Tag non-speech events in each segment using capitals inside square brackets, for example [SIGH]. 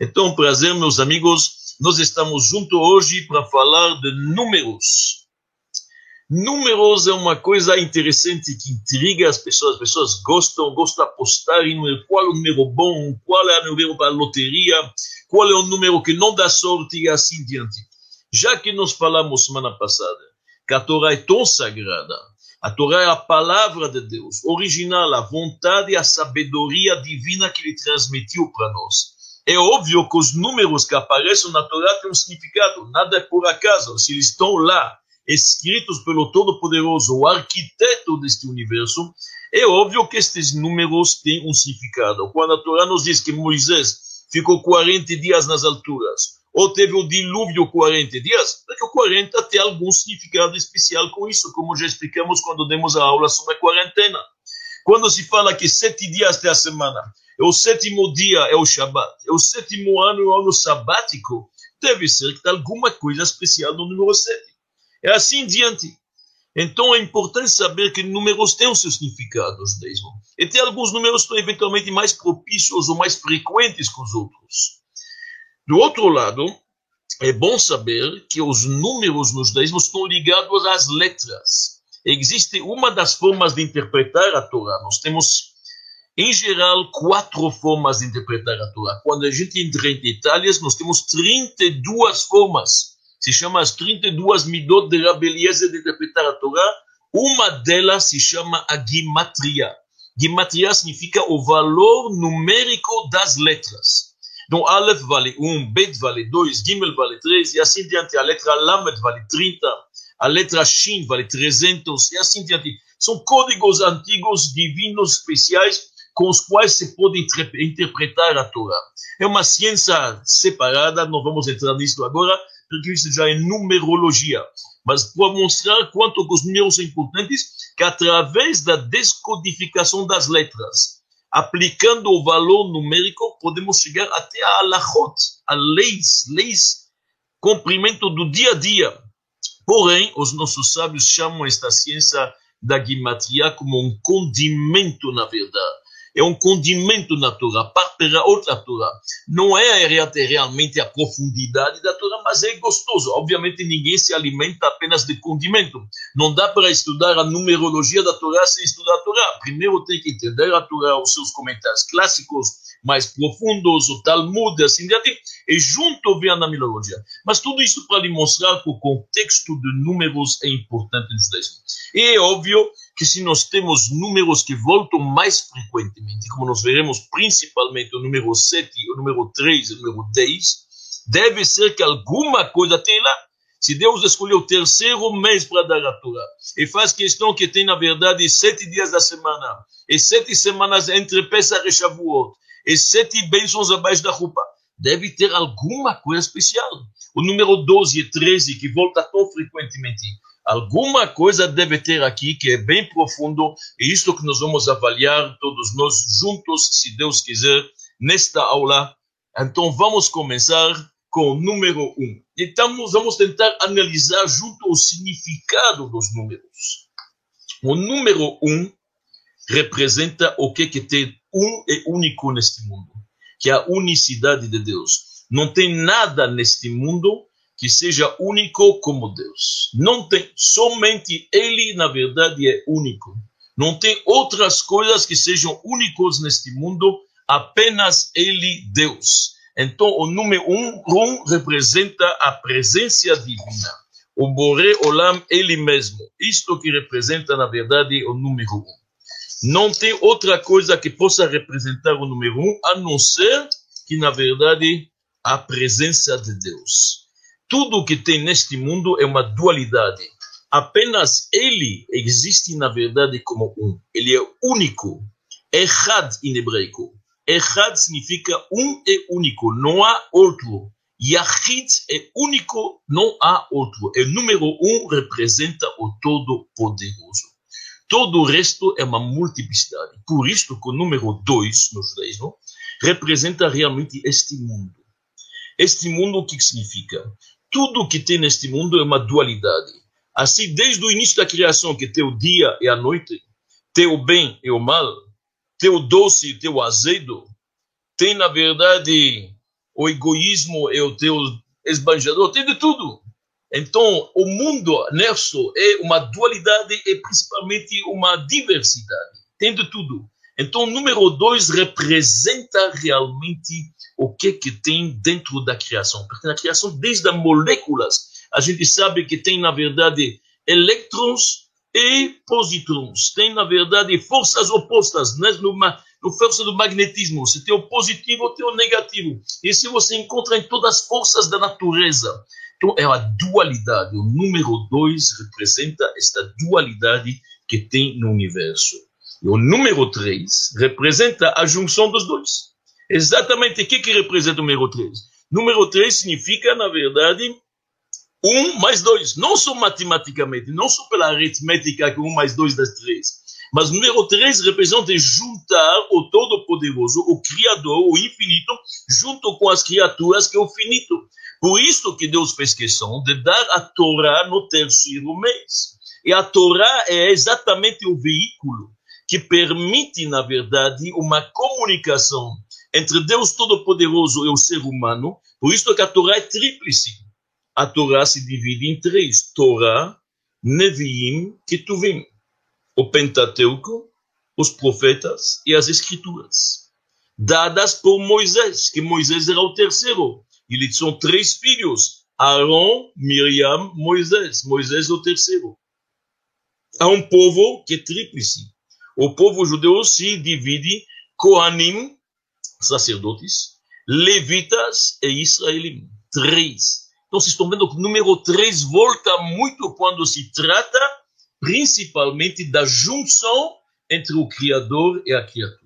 Então, prazer, meus amigos, nós estamos juntos hoje para falar de números. Números é uma coisa interessante que intriga as pessoas. As pessoas gostam, gostam de apostar em número. Qual é o número bom? Qual é o número para a loteria? Qual é o número que não dá sorte e assim diante. Já que nós falamos semana passada que a Torá é tão sagrada, a Torá é a palavra de Deus, original, a vontade e a sabedoria divina que ele transmitiu para nós. É óbvio que os números que aparecem na Torá têm um significado, nada é por acaso. Se eles estão lá, escritos pelo Todo-Poderoso, o arquiteto deste universo, é óbvio que estes números têm um significado. Quando a Torá nos diz que Moisés ficou 40 dias nas alturas, ou teve o dilúvio 40 dias, porque o 40 tem algum significado especial com isso, como já explicamos quando demos a aula sobre a quarentena. Quando se fala que sete dias tem a semana, é o sétimo dia, é o Shabat, é o sétimo ano, é o ano sabático, deve ser que tem alguma coisa especial no número 7. É assim diante. Então é importante saber que números têm o seu significado, judaísmo. E tem alguns números que são eventualmente mais propícios ou mais frequentes que os outros. Do outro lado, é bom saber que os números no judaísmo estão ligados às letras. Existe uma das formas de interpretar a Torá. Nós temos em geral, quatro formas de interpretar a Torá. Quando a gente entra em detalhes, nós temos 32 formas. Se chama as 32 midot de Rabbi Eliezer de interpretar a Torá. Uma delas se chama a Gimatria. Gimatria significa o valor numérico das letras. Então, Aleph vale 1, Bet vale 2, Gimel vale 3, e assim diante. A letra Lamed vale 30, a letra Shin vale 300, e assim diante. São códigos antigos, divinos, especiais, com os quais se pode interpretar a Torá. É uma ciência separada, não vamos entrar nisso agora, porque isso já é numerologia. Mas para mostrar quanto os números são importantes, que através da descodificação das letras, aplicando o valor numérico, podemos chegar até a alachot, a leis, leis, cumprimento do dia a dia. Porém, os nossos sábios chamam esta ciência da gimatria como um condimento, na verdade é um condimento na Torá, parte da outra Torá. Não é realmente a profundidade da Torá, mas é gostoso. Obviamente, ninguém se alimenta apenas de condimento. Não dá para estudar a numerologia da Torá sem estudar a Torá. Primeiro tem que entender a Torá, os seus comentários clássicos, mais profundos, o Talmud, assim diante, e junto vem a numerologia. Mas tudo isso para lhe mostrar que o contexto de números é importante no judaísmo. E é óbvio que se nós temos números que voltam mais frequentemente, como nós veremos principalmente o número 7, o número 3 e o número 10, deve ser que alguma coisa tem lá. Se Deus escolheu o terceiro mês para dar a Torá e faz questão que tem, na verdade, sete dias da semana e sete semanas entre Pesach e Shavuot e sete bênçãos abaixo da roupa, deve ter alguma coisa especial. O número 12 e 13, que volta tão frequentemente, Alguma coisa deve ter aqui que é bem profundo, e isto que nós vamos avaliar todos nós juntos, se Deus quiser, nesta aula. Então vamos começar com o número 1. Um. Então vamos tentar analisar junto o significado dos números. O número 1 um representa o que, que tem um e único neste mundo, que é a unicidade de Deus. Não tem nada neste mundo que seja único como Deus. Não tem, somente Ele, na verdade, é único. Não tem outras coisas que sejam únicos neste mundo, apenas Ele, Deus. Então, o número um, um representa a presença divina. O Boré Olam, Ele mesmo. Isto que representa, na verdade, o número um. Não tem outra coisa que possa representar o número um, a não ser que, na verdade, a presença de Deus. Tudo que tem neste mundo é uma dualidade. Apenas ele existe, na verdade, como um. Ele é único. Echad em hebraico. Echad significa um e único, não há outro. Yahid é único, não há outro. E número um representa o Todo-Poderoso. Todo o resto é uma multiplicidade. Por isso que o número dois no judaísmo representa realmente este mundo. Este mundo o que significa? Tudo que tem neste mundo é uma dualidade. Assim, desde o início da criação, que tem o dia e a noite, tem o bem e o mal, tem o doce e tem o azedo, tem, na verdade, o egoísmo é o teu esbanjador, tem de tudo. Então, o mundo nosso é uma dualidade e principalmente uma diversidade. Tem de tudo. Então, o número dois representa realmente o que que tem dentro da criação. Porque na criação, desde as moléculas, a gente sabe que tem, na verdade, elétrons e positrons. Tem, na verdade, forças opostas. Né? No força do magnetismo, você tem o positivo tem o negativo. Isso você encontra em todas as forças da natureza. Então, é a dualidade. O número dois representa esta dualidade que tem no universo. E o número três representa a junção dos dois. Exatamente o que, que representa o número 3? Número 3 significa, na verdade, 1 mais 2. Não só matematicamente, não só pela aritmética que 1 mais 2 dá 3. Mas o número 3 representa juntar o Todo-Poderoso, o Criador, o Infinito, junto com as criaturas que é o finito. Por isso que Deus fez questão de dar a Torá no terceiro mês. E a Torá é exatamente o veículo que permite, na verdade, uma comunicação entre Deus Todo-Poderoso e o ser humano. Por isso que a Torá é tríplice. A Torá se divide em três: Torá, Neviim, Ketuvim. O Pentateuco, os profetas e as Escrituras. Dadas por Moisés, que Moisés era o terceiro. Eles são três filhos: Aaron, Miriam, Moisés. Moisés o terceiro. Há um povo que é tríplice. O povo judeu se divide Kohanim, sacerdotes, levitas e israelim. Três. Então, vocês estão vendo que o número três volta muito quando se trata, principalmente, da junção entre o Criador e a criatura.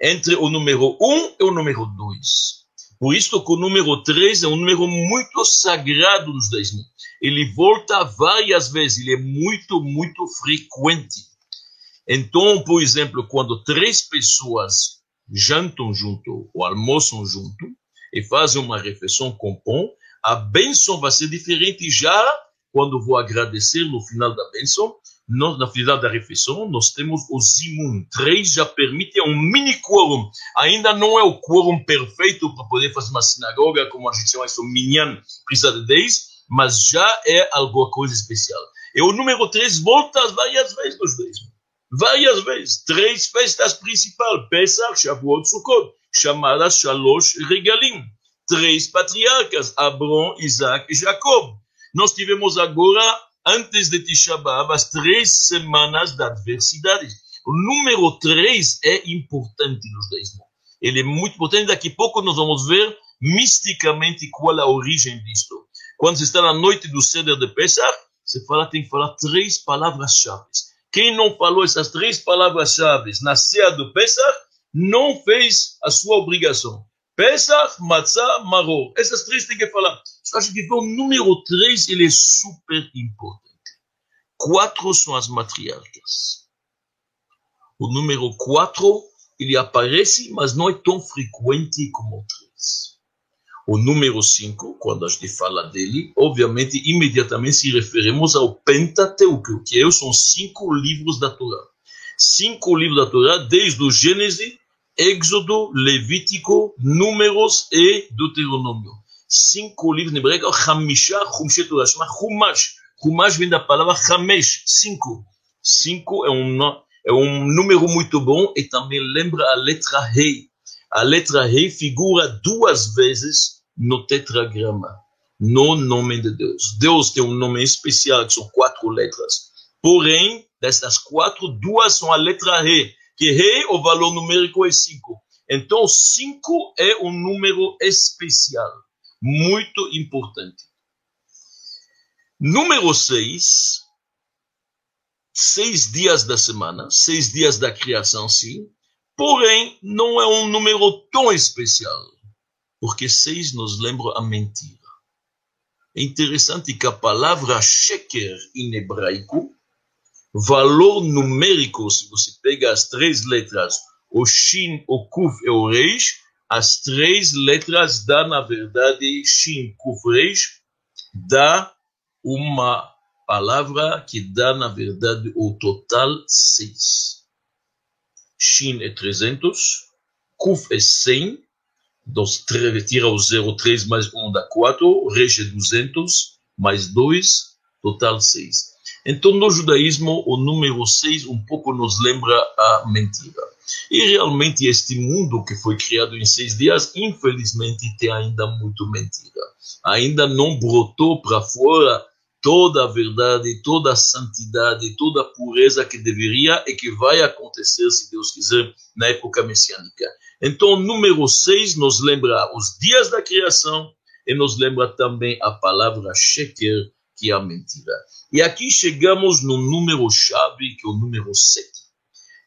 Entre o número um e o número dois. Por isso que o número três é um número muito sagrado nos mil. Ele volta várias vezes, ele é muito, muito frequente. Então, por exemplo, quando três pessoas jantam junto ou almoçam junto e fazem uma refeição com pão, a bênção vai ser diferente já quando vou agradecer no final da bênção, no, no final da refeição, nós temos o zimun. Três já permite um mini quórum. Ainda não é o quórum perfeito para poder fazer uma sinagoga, como a gente chama isso, minyan, precisa de dez, mas já é alguma coisa especial. E o número três volta várias vezes nos dez várias vezes, três festas principais, Pesach, Shavuot, Sukkot, chamadas Shalosh Regalim. Três patriarcas, Abraão, Isaac e Jacob. Nós tivemos agora, antes de Tisha B'Av, as três semanas da adversidade. O número três é importante nos mois. Ele é muito importante. Daqui a pouco nós vamos ver misticamente qual a origem disto. Quando você está na noite do Seder de Pesach, você fala, tem que falar três palavras-chave. Quem não falou essas três palavras-chave na ceia do Pesach, não fez a sua obrigação. Pesach, Matzah, Maror. Essas três tem que falar. Só que o número três, ele é super importante. Quatro são as matriarcas. O número quatro, ele aparece, mas não é tão frequente como o três. O número 5, quando a gente fala dele, obviamente, imediatamente se referimos ao Pentateuco, que são cinco livros da Torá. Cinco livros da Torá, desde o Gênesis, Êxodo, Levítico, Números e Deuteronômio. Cinco livros em hebraico, Hamisha, Humshet Torah, chama Humash. Humash vem da palavra Hamesh, cinco. Cinco é um, é um número muito bom e também lembra a letra Rei a letra Rei figura duas vezes no tetragrama, no nome de Deus. Deus tem um nome especial, que são quatro letras. Porém, dessas quatro, duas são a letra Rei, que Rei, o valor numérico é cinco. Então, cinco é um número especial, muito importante. Número seis, seis dias da semana, seis dias da criação, sim, Porém, não é um número tão especial, porque seis nos lembra a mentira. É interessante que a palavra sheker em hebraico, valor numérico, se você pega as três letras, o shin, o kuf e o reish, as três letras dá, na verdade, shin, kuf, reish, dá uma palavra que dá, na verdade, o total seis. Shin é 300, Kuf é 100, Dos, tira o 0, 3 mais 1 dá 4, rege 200, mais 2, total 6. Então, no judaísmo, o número 6 um pouco nos lembra a mentira. E realmente, este mundo que foi criado em seis dias, infelizmente, tem ainda muito mentira. Ainda não brotou para fora toda a verdade, toda a santidade, toda a pureza que deveria e que vai acontecer, se Deus quiser, na época messiânica. Então, número 6 nos lembra os dias da criação e nos lembra também a palavra sheker, que é a mentira. E aqui chegamos no número chave, que é o número 7.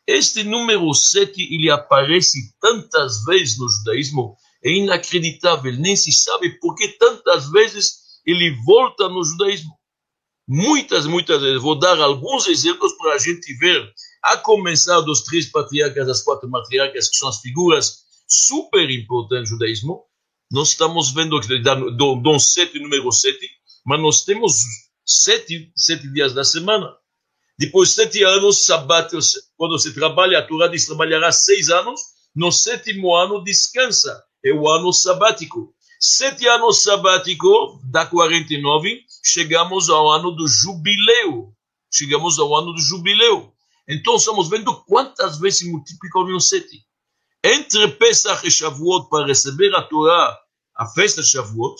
Este número 7, ele aparece tantas vezes no judaísmo, é inacreditável, nem se sabe por que tantas vezes ele volta no judaísmo. Muitas, muitas vezes. Vou dar alguns exemplos para a gente ver, a começar dos três patriarcas, das quatro matriarcas, que são as figuras super importantes do judaísmo. Nós estamos vendo do, do 7, número 7, mas nós temos sete, sete dias da semana. Depois sete anos, sabato, quando se trabalha, a Torá diz trabalhará seis anos, no sétimo ano descansa, é o ano sabático. Sete anos sabático, da 49, chegamos ao ano do jubileu. Chegamos ao ano do jubileu. Então, estamos vendo quantas vezes se multiplica o sete. Entre Pesach e Shavuot, para receber a Torá, a festa de Shavuot,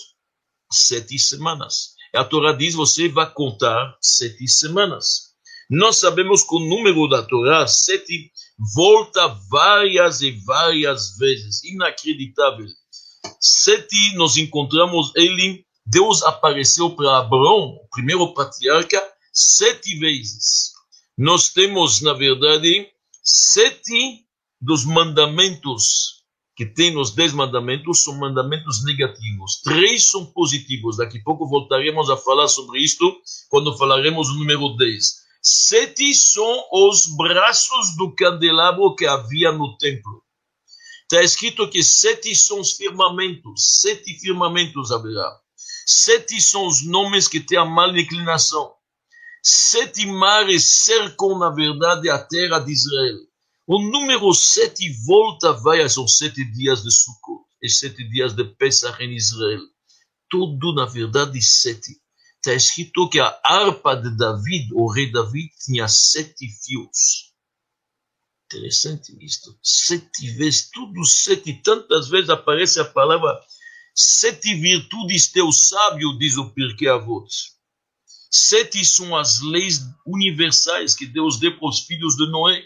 sete semanas. A Torá diz: você vai contar sete semanas. Nós sabemos que o número da Torá, sete, volta várias e várias vezes. Inacreditável. Sete, nós encontramos ele, Deus apareceu para Abraão, o primeiro patriarca, sete vezes. Nós temos, na verdade, sete dos mandamentos que tem nos dez mandamentos são mandamentos negativos. Três são positivos. Daqui a pouco voltaremos a falar sobre isto quando falaremos o número 10. Sete são os braços do candelabro que havia no templo. Está escrito que sete são os firmamentos. Sete firmamentos haverá. Sete são os nomes que têm a mal inclinação. Sete mares cercam, na verdade, a terra de Israel. O número sete volta vai aos sete dias de Sukkot e sete dias de Pesach em Israel. Tudo, na verdade, sete. Está escrito que a harpa de David, o rei David, tinha sete fios. Interessante isto. Sete vezes, tudo sete. Tantas vezes aparece a palavra sete virtudes teu sábio, diz o Pirkei Avot. Sete são as leis universais que Deus deu para os filhos de Noé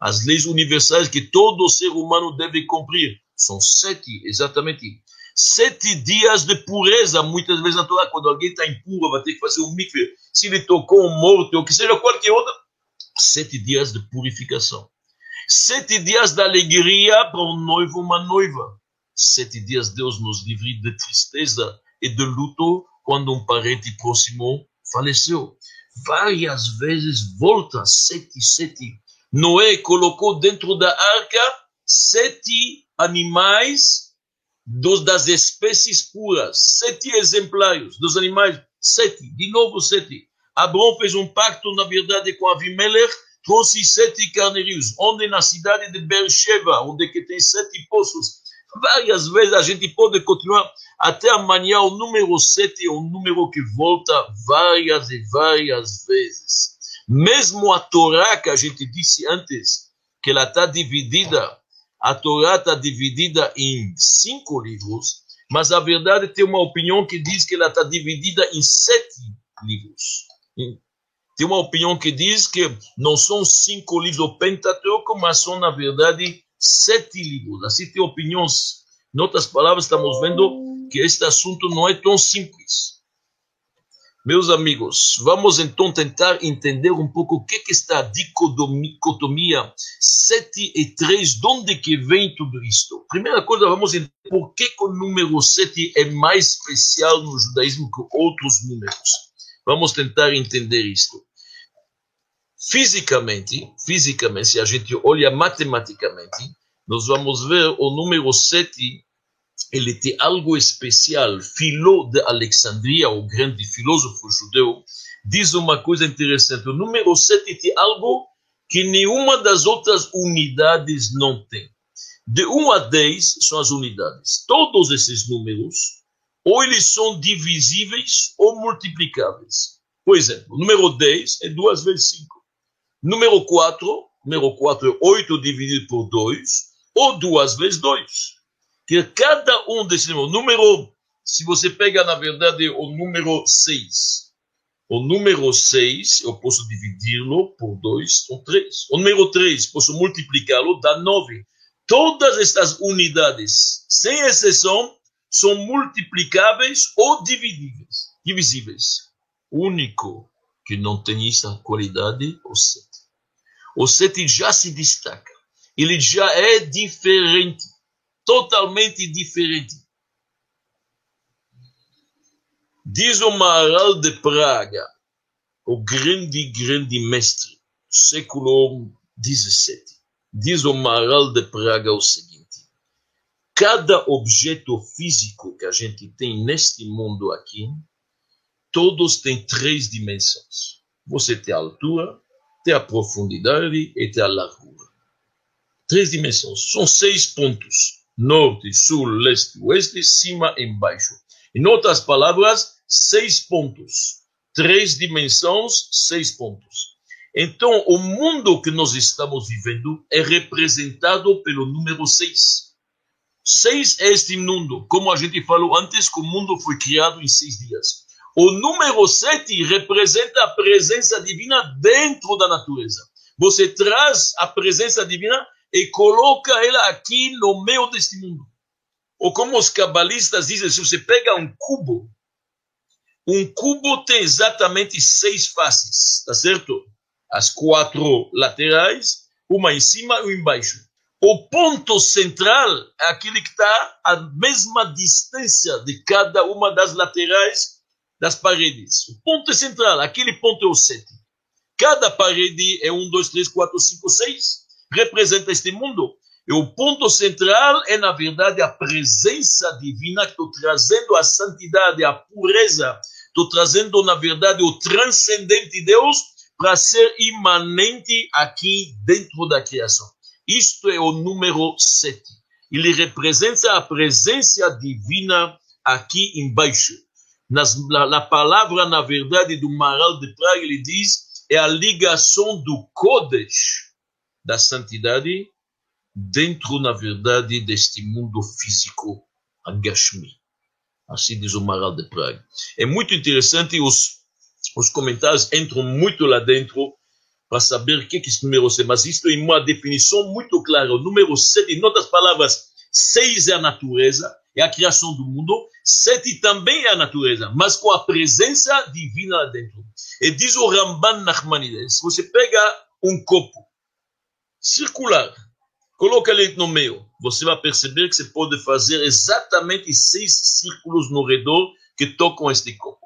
as leis universais que todo ser humano deve cumprir. São sete, exatamente. Sete dias de pureza. Muitas vezes na Torá, quando alguém está impuro, vai ter que fazer um mikve. Se ele tocou um morto, ou que seja qualquer outra. Sete dias de purificação. Sete dias de alegria para um noivo, uma noiva. Sete dias Deus nos livre de tristeza e de luto quando um parente próximo faleceu. Várias vezes volta sete, sete Noé colocou dentro da arca sete animais dos, das espécies puras, sete exemplares dos animais, sete, de novo sete. Abraão fez um pacto, na verdade, com Avimelech, trouxe sete carneiros, onde na cidade de Beersheba, onde que tem sete poços. Várias vezes a gente pode continuar até amanhã. O número sete é um número que volta várias e várias vezes. Mesmo a Torá que a gente disse antes, que ela está dividida, a Torá está dividida em cinco livros, mas a verdade tem uma opinião que diz que ela está dividida em sete livros. Tem uma opinião que diz que não são cinco livros do Pentateuco, mas são, na verdade, sete livros. Assim tem opiniões. Em outras palavras, estamos vendo que este assunto não é tão simples. Meus amigos, vamos então tentar entender um pouco o que, que está a dicotomia 7 e 3, de onde que vem tudo isto. Primeira coisa, vamos entender por que, que o número 7 é mais especial no judaísmo que outros números. Vamos tentar entender isto. Fisicamente, fisicamente, se a gente olha matematicamente, nós vamos ver o número 7 ele tem algo especial. Filó de Alexandria, o grande filósofo judeu, diz uma coisa interessante. O número 7 tem algo que nenhuma das outras unidades não tem. De 1 a 10 são as unidades. Todos esses números, ou eles são divisíveis ou multiplicáveis. Por exemplo, número 10 é 2 vezes 5. Número 4, número 4 é 8 dividido por 2, ou 2 vezes 2. Que cada um desses números, número, se você pega, na verdade, o número 6, o número 6, eu posso dividi-lo por 2 ou 3. O número 3, posso multiplicá-lo, dá 9. Todas estas unidades, sem exceção, são multiplicáveis ou dividíveis, divisíveis. O único que não tem essa qualidade é o 7. O 7 já se destaca. Ele já é diferente, totalmente diferente. Diz o Maharal de Praga, o grande, grande mestre, século 17 Diz o Maral de Praga o seguinte: cada objeto físico que a gente tem neste mundo aqui, todos têm três dimensões. Você tem a altura, tem a profundidade e tem a largura. Três dimensões. São seis pontos: norte, sul, leste, oeste, cima e embaixo. Em outras palavras, seis pontos. Três dimensões, seis pontos. Então, o mundo que nós estamos vivendo é representado pelo número 6. 6 é este mundo, como a gente falou antes, que o mundo foi criado em seis dias. O número 7 representa a presença divina dentro da natureza. Você traz a presença divina e coloca ela aqui no meio deste mundo. Ou como os cabalistas dizem, se você pega um cubo, um cubo tem exatamente seis faces, tá certo? as quatro laterais, uma em cima e uma embaixo. O ponto central é aquele que está à mesma distância de cada uma das laterais das paredes. O ponto central, aquele ponto é o 7. Cada parede é 1, 2, 3, 4, 5, 6. Representa este mundo. E o ponto central é, na verdade, a presença divina. Estou trazendo a santidade, a pureza. Estou trazendo, na verdade, o transcendente Deus para ser imanente aqui dentro da criação. Isto é o número 7. Ele representa a presença divina aqui embaixo. Nas, na, na, palavra, na verdade, do Maral de Praga, ele diz, é a ligação do Kodesh, da santidade, dentro, na verdade, deste mundo físico, a Gashmi. Assim diz o Maral de Praga. É muito interessante os os comentários entram muito lá dentro para saber o que é esse número 7. Mas isto é uma definição muito clara. O número 7, em outras palavras, 6 é a natureza, é a criação do mundo. 7 também é a natureza, mas com a presença divina lá dentro. E diz o Ramban Nachmanides, se você pega um copo circular, coloca ele no meio, você vai perceber que você pode fazer exatamente seis círculos no redor que tocam este copo.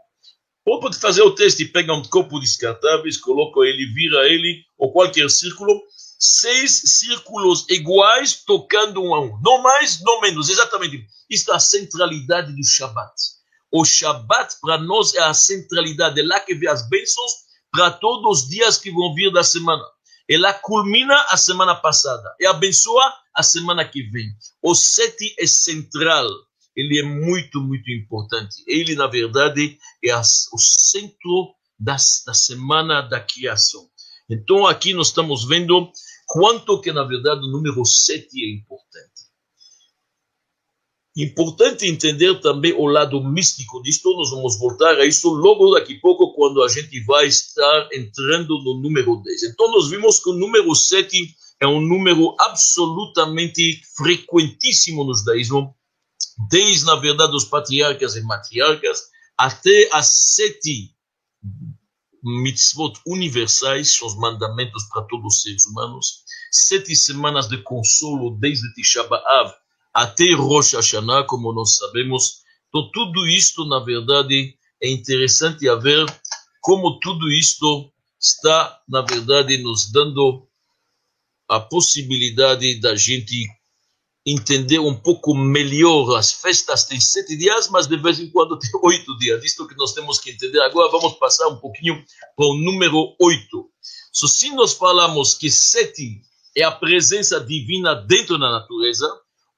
Ou pode fazer o teste, pega um copo descartável, coloca ele, vira ele, ou qualquer círculo, seis círculos iguais tocando um a um. Não mais, não menos, exatamente. Isto é a centralidade do Shabat. O Shabat para nós é a centralidade, é lá que vem as bênçãos para todos os dias que vão vir da semana. Ela culmina a semana passada e abençoa a semana que vem. O sete é central ele é muito, muito importante. Ele, na verdade, é o centro da semana da criação. Então, aqui nós estamos vendo quanto que, na verdade, o número 7 é importante. Importante entender também o lado místico disto, nós vamos voltar a isso logo daqui a pouco, quando a gente vai estar entrando no número 10. Então, nós vimos que o número 7 é um número absolutamente frequentíssimo no judaísmo, desde, na verdade, os patriarcas e matriarcas, até as sete mitzvot universais, os mandamentos para todos os seres humanos, sete semanas de consolo, desde Tisha B'Av até Rosh Hashanah, como nós sabemos. Então, tudo isto, na verdade, é interessante a ver como tudo isto está, na verdade, nos dando a possibilidade da gente entender um pouco melhor as festas têm sete dias, mas de vez em quando tem [LAUGHS] oito dias. Isto que nós temos que entender. Agora vamos passar um pouquinho para o número oito. So, se nós falamos que sete é a presença divina dentro da natureza,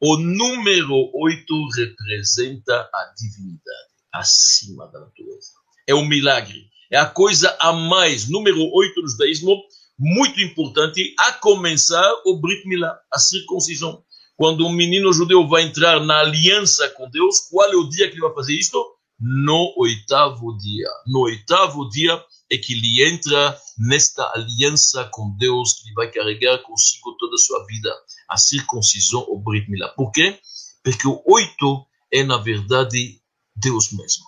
o número 8 representa a divinidade acima da natureza. É um milagre. É a coisa a mais. Número 8 do judaísmo, muito importante, a começar o Brit Milá, a circuncisão. Quando um menino judeu vai entrar na aliança com Deus, qual é o dia que ele vai fazer isto? No oitavo dia. No oitavo dia é que ele entra nesta aliança com Deus, que ele vai carregar consigo toda a sua vida, a circuncisão, o Brit Milá. Por quê? Porque o oito é, na verdade, Deus mesmo.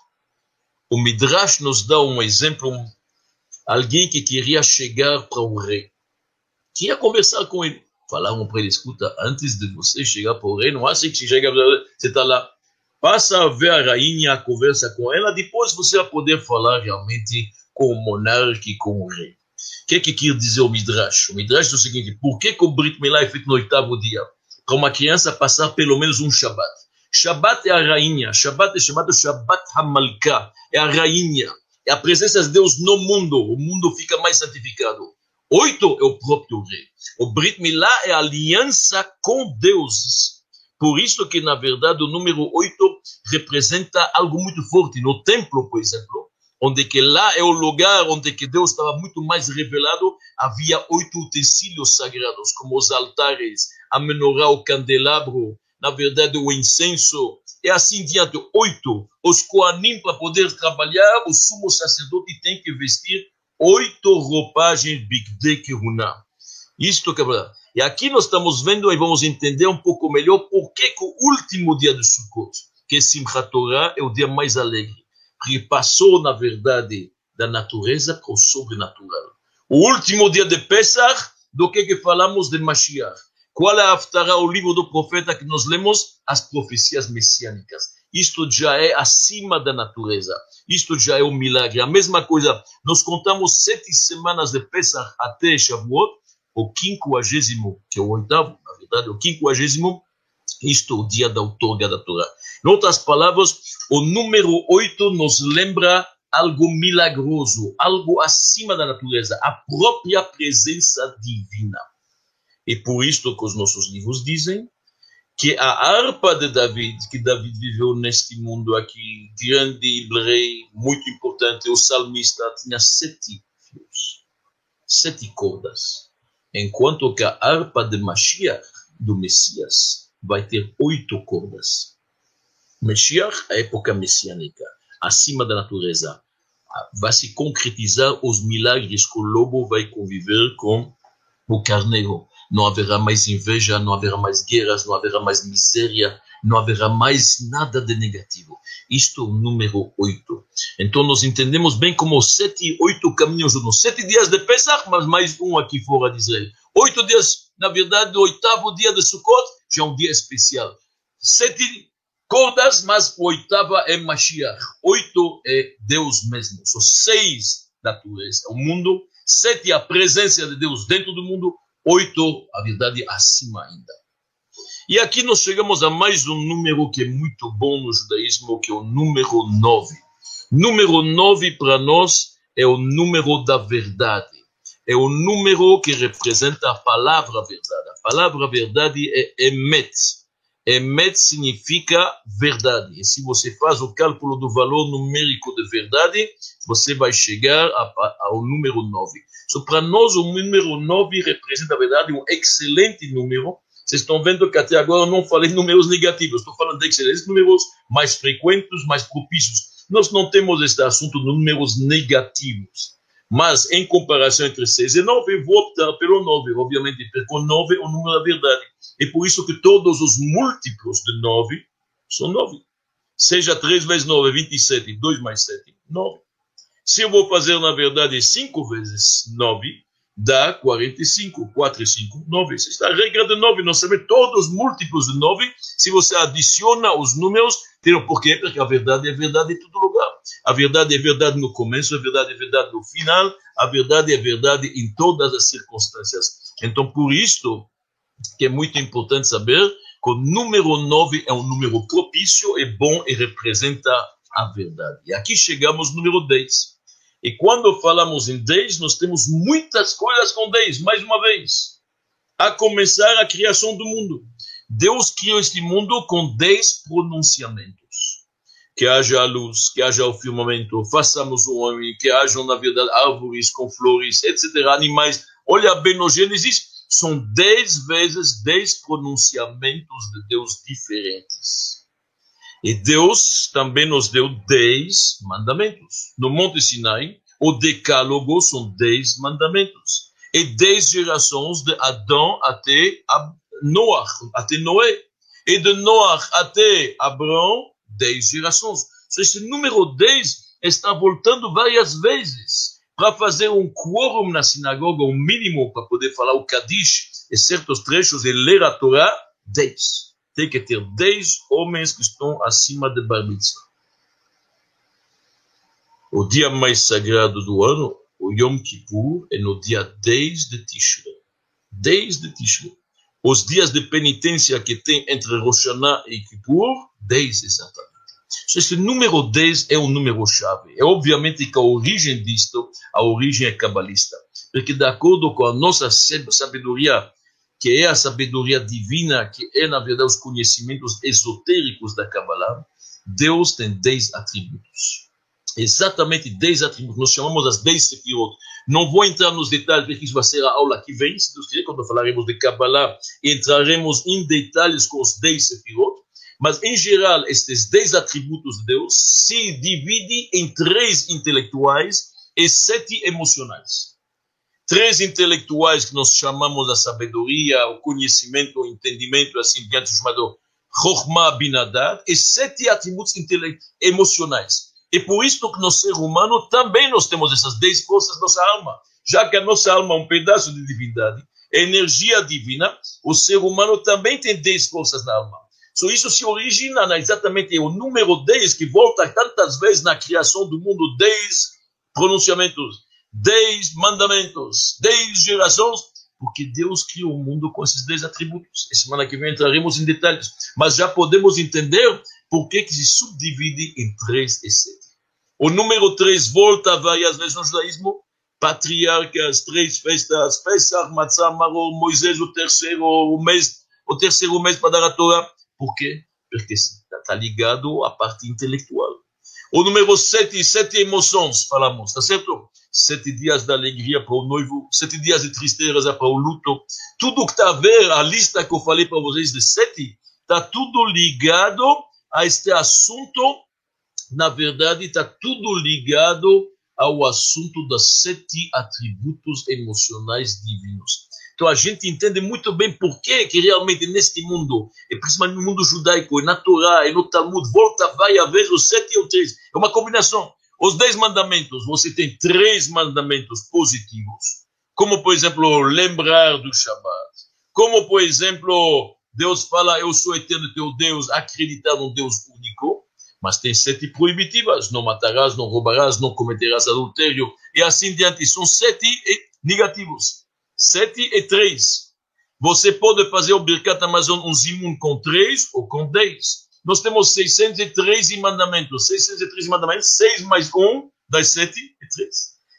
O Midrash nos dá um exemplo, alguém que queria chegar para o rei. Queria conversar com ele. Falaram para ele, escuta, antes de você chegar para o rei, não acha que chega, você está lá. Passa a ver a rainha, conversa com ela, depois você vai poder falar realmente com o monarca e com o rei. O que é que quer dizer o Midrash? O Midrash diz o seguinte, por que, que o Brit Milá é feito no oitavo dia? Para uma criança passar pelo menos um Shabbat. Shabbat é a rainha, Shabbat é chamado Shabbat Hamalka, é a rainha, é a presença de Deus no mundo, o mundo fica mais santificado. Oito é o próprio rei. O Brit Milá é a aliança com Deus. Por isso que, na verdade, o número oito representa algo muito forte. No templo, por exemplo, onde que lá é o lugar onde que Deus estava muito mais revelado, havia oito utensílios sagrados, como os altares, a menorá, o candelabro, na verdade, o incenso, e assim diante. Oito, os Koanim, para poder trabalhar, o sumo sacerdote tem que vestir oito roupagens Bigde Kiruna. Isto que é verdade. E aqui nós estamos vendo e vamos entender um pouco melhor por que, que o último dia de Sukkot, que é Simchat Torah, é o dia mais alegre. Porque passou, na verdade, da natureza para o sobrenatural. O último dia de Pesach, do que, que falamos de Mashiach. Qual é a Haftarah, o livro do profeta que nós lemos? As profecias messiânicas. Isto já é acima da natureza. Isto já é um milagre. A mesma coisa, nós contamos sete semanas de Pesach até Shavuot, o quinquagésimo, que é o oitavo, na verdade, o quinquagésimo, isto o dia da outorga da Torá. Em outras palavras, o número oito nos lembra algo milagroso, algo acima da natureza, a própria presença divina. E por isto que os nossos livros dizem que a harpa de David, que David viveu neste mundo aqui, grande rei, muito importante, o salmista tinha sete fios, sete cordas, enquanto que a harpa de Mashiach, do Messias, vai ter oito cordas. Mashiach, a época messiânica, acima da natureza, vai se concretizar os milagres que o lobo vai conviver com o carneiro não haverá mais inveja, não haverá mais guerras, não haverá mais miséria, não haverá mais nada de negativo. Isto é o número 8. Então nós entendemos bem como sete e oito caminhos nos sete dias de Pesach, mas mais um aqui fora de Israel. Oito dias, na verdade, o oitavo dia de Sukkot é um dia especial. Sete cordas, mas o oitavo é Mashiach. Oito é Deus mesmo. São seis naturezas. O mundo, sete a presença de Deus dentro do mundo, oito, a verdade, acima ainda. E aqui nós chegamos a mais um número que é muito bom no judaísmo, que é o número nove. Número nove para nós é o número da verdade. É o número que representa a palavra verdade. A palavra verdade é emet. Emet significa verdade. E se você faz o cálculo do valor numérico de verdade, você vai chegar ao número 9. So, para nós, o número 9 representa, na verdade, um excelente número. Vocês estão vendo que até agora eu não falei números negativos, estou falando de excelentes números mais frequentes, mais propícios. Nós não temos este assunto de números negativos. Mas, em comparação entre 6 e 9, eu vou optar pelo 9, obviamente, porque o 9 é o número da verdade. E por isso que todos os múltiplos de 9 são 9. Seja 3 vezes 9 é 27, 2 mais 7, 9. Se eu vou fazer, na verdade, 5 vezes 9, dá 45. 4 e 5, 9. Esta é a regra de 9. Nós sabemos todos os múltiplos de 9. Se você adiciona os números, tem um porquê, porque a verdade é verdade em todo lugar. A verdade é verdade no começo, a verdade é verdade no final, a verdade é verdade em todas as circunstâncias. Então, por isto, que é muito importante saber que o número 9 é um número propício, é bom e representa a verdade. E aqui chegamos no número 10. E quando falamos em 10, nós temos muitas coisas com 10, mais uma vez. a começar a criação do mundo. Deus criou este mundo com dez pronunciamentos. Que haja a luz, que haja o firmamento, façamos o homem, que hajam, na verdade, árvores com flores, etc., animais. Olha bem no Gênesis, são dez vezes dez pronunciamentos de Deus diferentes. E Deus também nos deu dez mandamentos. No Monte Sinai, o decálogo são dez mandamentos. E dez gerações de Adão até Noach, até Noé. E de Noach até Abraão, dez gerações. Esse número dez está voltando várias vezes para fazer um quórum na sinagoga, um mínimo para poder falar o Kadish e certos trechos e ler a Torá, dez. Tem que ter dez homens que estão acima de Bar Mitzvah. O dia mais sagrado do ano, o Yom Kippur, é no dia 10 de Tishrei. 10 de Tishrei. Os dias de penitência que tem entre Rosh Hashanah e Kippur, 10 exatamente. Esse número 10 é um número chave. É obviamente que a origem disto, a origem é cabalista. Porque de acordo com a nossa sabedoria, que é a sabedoria divina, que é na verdade os conhecimentos esotéricos da Kabbalah, Deus tem 10 atributos. Exatamente 10 atributos. Nós chamamos as 10 sefirot. Não vou entrar nos detalhes, porque isso vai ser a aula que vem, se Deus quiser, quando falaremos de Kabbalah, entraremos em detalhes com os 10 sefirot. Mas, em geral, estes 10 atributos de Deus se dividem em três intelectuais e sete emocionais. Três intelectuais que nós chamamos a sabedoria, o conhecimento, o entendimento, assim diante, chamado Chokhmah Binadat, e sete atributos emocionais. E por isso que no ser humano também nós temos essas dez forças da nossa alma. Já que a nossa alma é um pedaço de divindade, energia divina, o ser humano também tem dez forças na alma. So, isso se origina na, exatamente o número 10 que volta tantas vezes na criação do mundo, 10 pronunciamentos, 10 mandamentos, 10 gerações, porque Deus criou o mundo com esses 10 atributos. E semana que vem entraremos em detalhes, mas já podemos entender por que, se subdivide em 3 e 7. O número 3 volta várias vezes no judaísmo, patriarcas, três festas, Pesach, Matzah, Maror, Moisés, o terceiro o mês, o terceiro mês para dar a Torá. Por quê? Porque está ligado à parte intelectual. O número sete, sete emoções, falamos, tá certo? Sete dias de alegria para o noivo, sete dias de tristeza para o luto. Tudo que está a ver, a lista que eu falei para vocês de sete, está tudo ligado a este assunto. Na verdade, está tudo ligado ao assunto dos sete atributos emocionais divinos. Então a gente entende muito bem por que, realmente neste mundo, e principalmente no mundo judaico, e na Torá, e no Talmud, volta, vai haver os sete e o três. É uma combinação. Os dez mandamentos, você tem três mandamentos positivos, como por exemplo, lembrar do Shabat. Como por exemplo, Deus fala, eu sou eterno teu Deus, acreditar num Deus único. Mas tem sete proibitivas, não matarás, não roubarás, não cometerás adultério, e assim diante. São sete negativos. 7 e 3. Você pode fazer o Birkat Amazon um zimun com 3 ou com 10. Nós temos 613 mandamentos. 613 mandamentos, 6 mais 1 das 7 e 3.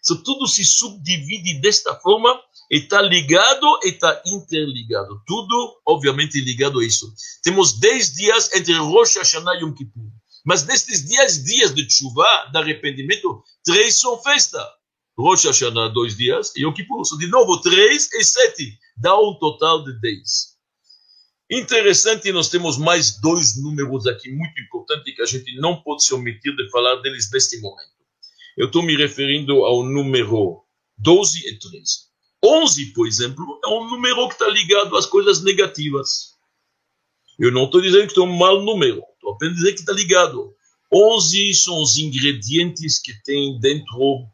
Isso tudo se subdivide desta forma está ligado está interligado. Tudo, obviamente, ligado a isso. Temos 10 dias entre Rosh Hashanah e Yom Kippur. Mas destes dias, dias de chuva, de arrependimento, três são festa. Rosh Hashanah, dois dias, e Yom Kippur, de novo, três e sete, dá um total de dez. Interessante, nós temos mais dois números aqui muito importantes que a gente não pode se omitir de falar deles neste momento. Eu estou me referindo ao número 12 e 13. 11, por exemplo, é um número que está ligado às coisas negativas. Eu não estou dizendo que é um mau número, estou apenas dizendo que está ligado. 11 são os ingredientes que tem dentro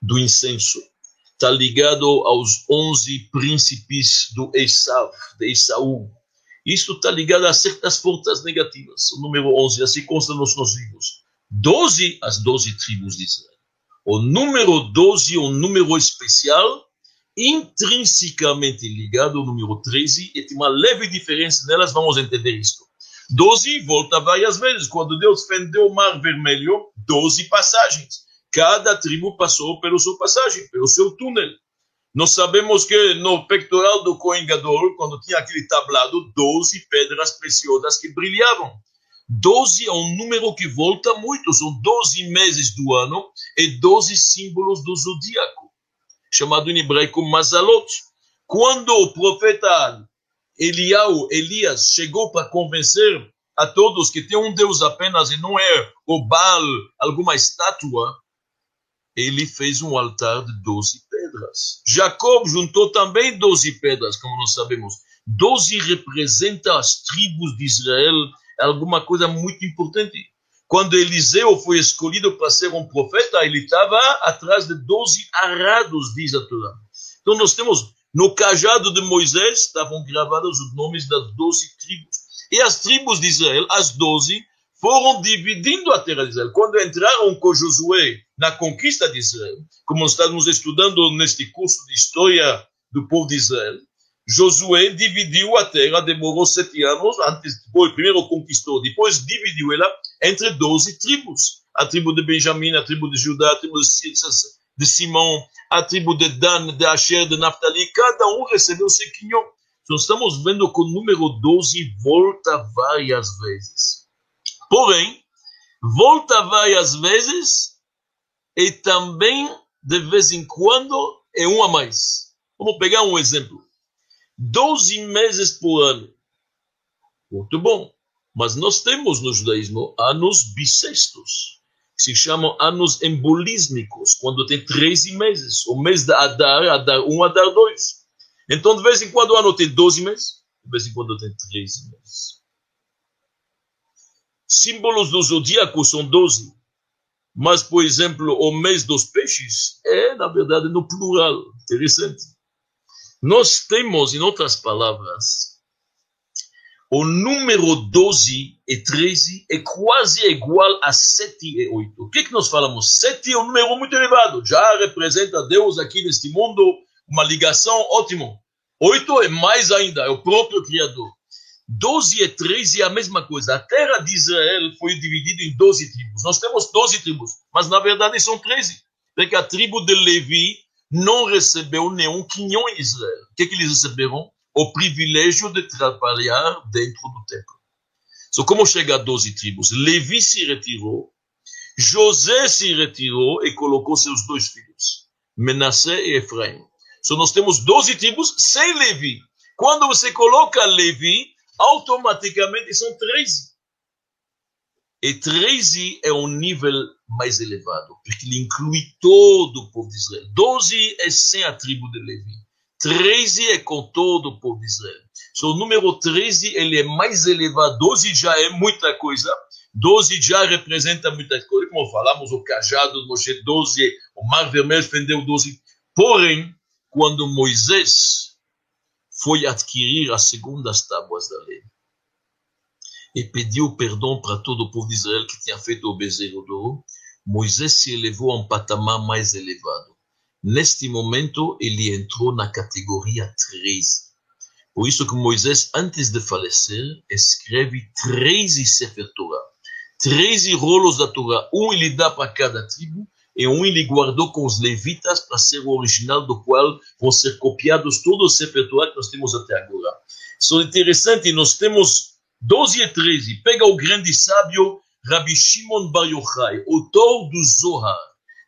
do incenso. Está ligado aos onze príncipes do Esav, de Esaú. Isso está ligado a certas forças negativas. O número 11, assim consta nos nossos livros. 12, as 12 tribos de Israel. O número 12 é um número especial, intrinsecamente ligado ao número 13, e tem uma leve diferença nelas, vamos entender isto. 12 volta várias vezes. Quando Deus fendeu o Mar Vermelho, 12 passagens. Cada tribo passou pelo seu passagem, pelo seu túnel. Nós sabemos que no pectoral do Cohen Gadol, quando tinha aquele tablado, 12 pedras preciosas que brilhavam. 12 é um número que volta muito, são 12 meses do ano e 12 símbolos do zodíaco, chamado em hebraico Mazalot. Quando o profeta Eliau, Elias, chegou para convencer a todos que tem um Deus apenas e não é o Baal, alguma estátua, ele fez um altar de 12 pedras. Jacob juntou também 12 pedras, como nós sabemos. 12 representa as tribos de Israel, é alguma coisa muito importante. Quando Eliseu foi escolhido para ser um profeta, ele estava atrás de 12 arados, diz a Torá. Então nós temos, no cajado de Moisés, estavam gravados os nomes das 12 tribos. E as tribos de Israel, as 12, foram dividindo a terra de Israel. Quando entraram com Josué na conquista de Israel, como estamos estudando neste curso de história do povo de Israel, Josué dividiu a terra, demorou sete anos, antes, depois, primeiro conquistou, depois dividiu ela entre doze tribos. A tribo de Benjamim, a tribo de Judá, a tribo de Simão, a tribo de Dan, de Asher, de Naphtali, cada um recebeu seu quinhão. Então estamos vendo que o número 12 volta várias vezes. Porém, volta várias vezes e também, de vez em quando, é um a mais. Vamos pegar um exemplo. 12 meses por ano. Muito bom. Mas nós temos no judaísmo anos bissextos, que se chamam anos embolísmicos, quando tem 13 meses. O mês da Adar, Adar 1, Adar 2. Então, de vez em quando o ano tem 12 meses, de vez em quando tem 13 meses. Símbolos do zodíaco são 12. Mas, por exemplo, o mês dos peixes é, na verdade, no plural. Interessante. Nós temos, em outras palavras, o número 12 e 13 é quase igual a 7 e 8. O que, que nós falamos? 7 é um número muito elevado, já representa Deus aqui neste mundo, uma ligação ótimo. 8 é mais ainda, é o próprio Criador. 12 e 13 é a mesma coisa. A terra de Israel foi dividida em 12 tribos. Nós temos 12 tribos, mas na verdade são 13. Porque a tribo de Levi não recebeu nenhum quinhão em Israel. O que, que eles receberam? O privilégio de trabalhar dentro do templo. So, como chega a 12 tribos? Levi se retirou, José se retirou e colocou seus dois filhos, Menassé e Efraim. So, nós temos 12 tribos sem Levi. Quando você coloca Levi, automaticamente são 13. E 13 é um nível mais elevado, porque ele inclui todo o povo de Israel. 12 é sem a tribo de Levi. 13 é com todo o povo de Israel. So, o número 13 ele é mais elevado. 12 já é muita coisa. 12 já representa muita coisa. Como falamos, o cajado de Moshe, 12, o mar vermelho fendeu 12. Porém, quando Moisés foi adquirir as segundas tábuas da lei e pediu perdão para todo o povo de Israel que tinha feito o bezerro de ouro, Moisés se elevou a um patamar mais elevado. Neste momento, ele entrou na categoria 13. Por isso que Moisés, antes de falecer, escreve 13 Sefer Torah. 13 rolos da Torá. Um ele dá para cada tribo e um ele guardou com os levitas para ser o original do qual vão ser copiados todos os Sefer Torah que nós temos até agora. Isso é interessante, nós temos 12 e 13. Pega o grande sábio Rabbi Shimon Bar Yochai, autor do Zohar.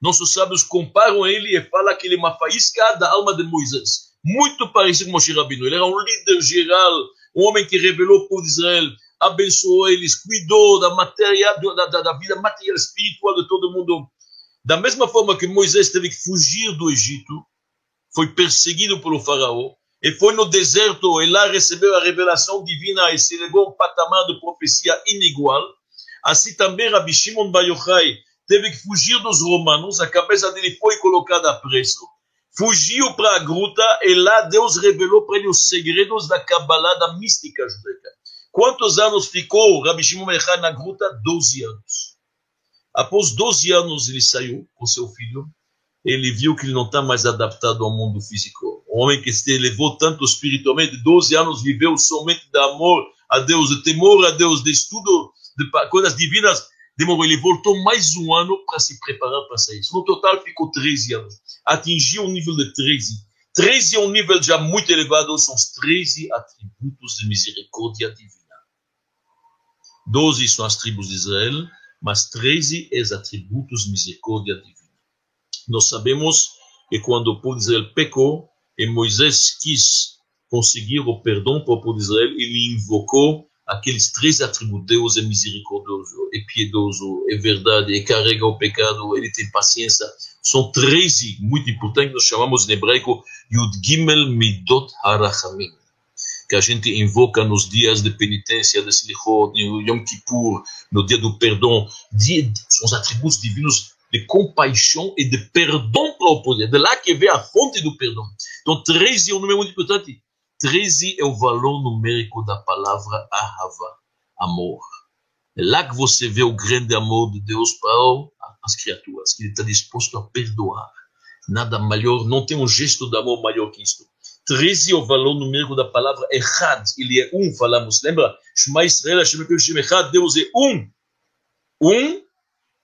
Nossos sábios comparam ele e falam que ele é uma faísca da alma de Moisés. Muito parecido com Moshe Rabbeinu. Ele era um líder geral, um homem que povo de Israel, abençoou eles, cuidou da matéria, da, da, da vida material espiritual de todo mundo. Da mesma forma que Moisés teve que fugir do Egito, foi perseguido pelo faraó, e foi no deserto, e lá recebeu a revelação divina e se a um patamar de profecia inigual. Assim também Rabi Shimon Bar Yochai teve que fugir dos romanos, a cabeça dele foi colocada a preço. Fugiu para a gruta e lá Deus revelou para ele os segredos da Kabbalah, da mística judaica. Quantos anos ficou Rabi Shimon Bar Yochai na gruta? Doze anos. Após 12 anos ele saiu com seu filho, ele viu que ele não está mais adaptado ao mundo físico. Um homem que se elevou tanto espiritualmente, 12 anos viveu somente de amor a Deus, de temor a Deus, de estudo de coisas divinas, demorou. Ele voltou mais um ano para se preparar para sair. No total, ficou 13 anos. Atingiu o nível de 13. 13 é um nível já muito elevado, são os 13 atributos de misericórdia divina. 12 são as tribos de Israel, mas 13 é os atributos misericórdia divina. Nós sabemos que quando o povo de Israel pecou, e Moisés quis conseguir o perdão para o povo de Israel, ele invocou aqueles três atributos. Deus é misericordioso, é piedoso, é verdade, é carrega o pecado, ele tem paciência. São 13 muito importantes, nós chamamos em hebraico Yud Gimel Midot Harachamim, que a gente invoca nos dias de penitência, de Slichot, de Yom Kippur, no dia do perdão. São os atributos divinos de compaixão e de perdão para o poder. De lá que vem a fonte do perdão. Então, 13 é um número muito importante. 13 é o valor numérico da palavra ahava, amor. É lá que você vê o grande amor de Deus para as criaturas, que ele está disposto a perdoar. Nada maior, não tem um gesto de amor maior que isto. 13 é o valor numérico da palavra Echad, ele é um, falamos. Lembra? Shema Israel, Hashem Hashem Echad, Deus é um. Um,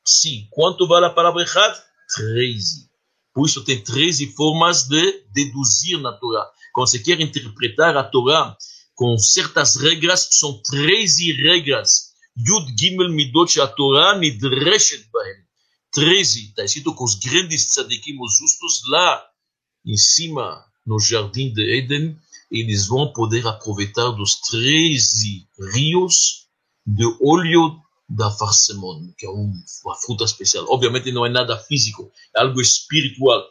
sim. Quanto vale a palavra Echad? 13. Por isso tem 13 formas de deduzir na Torá. Quando você quer interpretar a Torá com certas regras, são 13 regras. Yud Gimel Midot Torá nidreshet bahem. 13, está escrito com os grandes tzadikim, os justos, lá em cima, no jardim de Éden, eles vão poder aproveitar dos 13 rios de óleo da farsemon, que é uma fruta especial. Obviamente não é nada físico, é algo espiritual.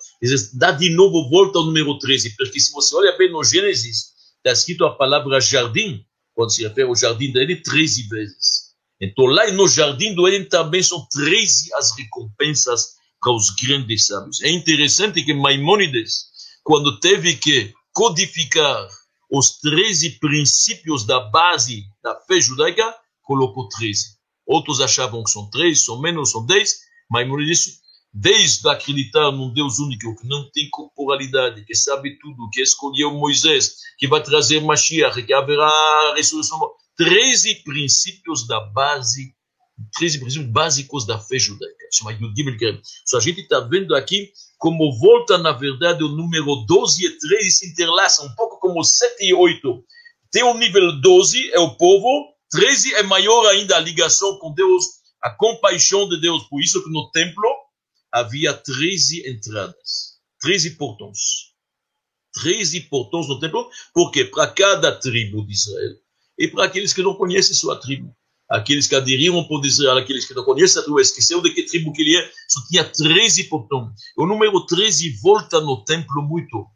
Dá de novo volta ao número 13, porque se você olha bem no Gênesis, está escrito a palavra jardim, quando se refere ao jardim do Éden, 13 vezes. Então lá no jardim do Éden também são 13 as recompensas para os grandes sábios. É interessante que Maimônides, quando teve que codificar os 13 princípios da base da fé judaica, colocou 13. Outros achavam que são três, são menos, são dez. Maimonides disse, desde acreditar num Deus único que não tem corporalidade, que sabe tudo, que escolheu Moisés, que vai trazer Mashiach, que haverá ressurreição. Treze princípios da base, treze princípios básicos da fé judaica. Chama Só a gente está vendo aqui como volta, na verdade, o número 12 e 13 se interlaçam, um pouco como 7 e 8. Tem o nível 12, é o povo, 13 é maior ainda a ligação com Deus, a compaixão de Deus. Por isso que no templo havia 13 entradas, 13 portões. 13 portões no templo, porque para cada tribo de Israel e para aqueles que não conhecem sua tribo. Aqueles que aderiram ao povo de Israel, aqueles que não conhecem a tribo, esqueceram de que tribo que ele é, só tinha 13 portões. O número 13 volta no templo muito,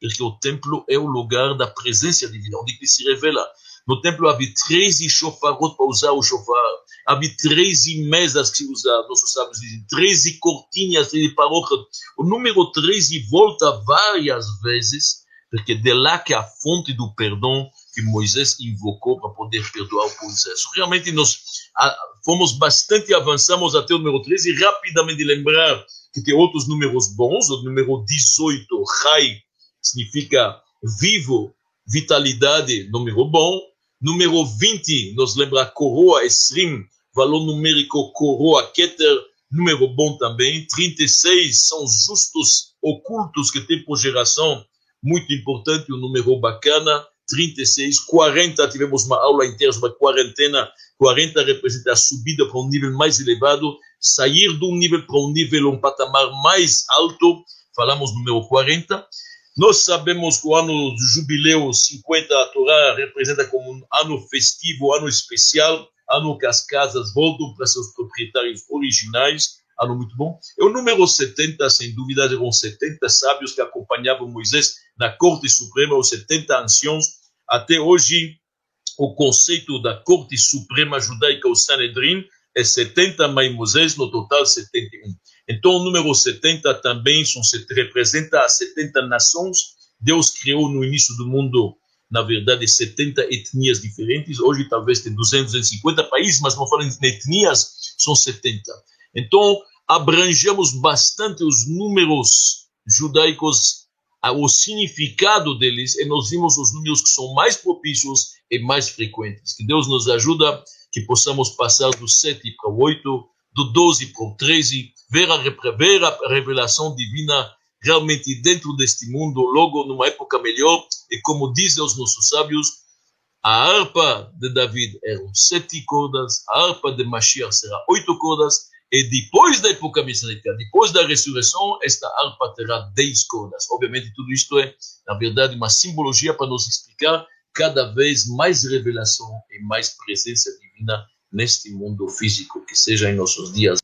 porque o templo é o lugar da presença divina, onde ele se revela. No templo havia 13 shofarot para usar o shofar. Havia 13 mesas que se usar, nossos sábios dizem, 13 cortinhas, 13 paróquias. O número 13 volta várias vezes, porque de lá que a fonte do perdão que Moisés invocou para poder perdoar o povo Realmente nós fomos bastante, avançamos até o número 13 e rapidamente lembrar que tem outros números bons. O número 18, Chai, significa vivo, vitalidade, número bom. Número 20, nos lembra coroa, Esrim, valor numérico coroa, Keter, número bom também. 36 são os justos ocultos que tem por geração, muito importante, um número bacana. 36, 40, tivemos uma aula inteira sobre a quarentena. 40 representa a subida para um nível mais elevado, sair de um nível para um nível, um patamar mais alto. Falamos número 40. Nós sabemos que o ano do jubileu 50 a Torá representa como um ano festivo, ano especial, ano que as casas voltam para seus proprietários originais, ano muito bom. E o número 70, sem dúvida, eram 70 sábios que acompanhavam Moisés na Corte Suprema, os 70 anciãos. Até hoje, o conceito da Corte Suprema Judaica, o Sanedrin, é 70 mais Moisés, no total 71. Então, o número 70 também são, representa as 70 nações. Deus criou no início do mundo, na verdade, 70 etnias diferentes. Hoje, talvez, tem 200, 250 países, mas não falando de etnias, são 70. Então, abrangemos bastante os números judaicos, o significado deles, e nós vimos os números que são mais propícios e mais frequentes. Que Deus nos ajuda, que possamos passar do 7 para o 8, do 12 para o 13, ver a, ver a revelação divina realmente dentro deste mundo, logo numa época melhor, e como dizem os nossos sábios, a harpa de David eram sete cordas, a harpa de Mashiach será oito cordas, e depois da época messiânica, depois da ressurreição, esta harpa terá dez cordas. Obviamente, tudo isto é, na verdade, uma simbologia para nos explicar cada vez mais revelação e mais presença divina neste mundo físico, que seja em nossos dias.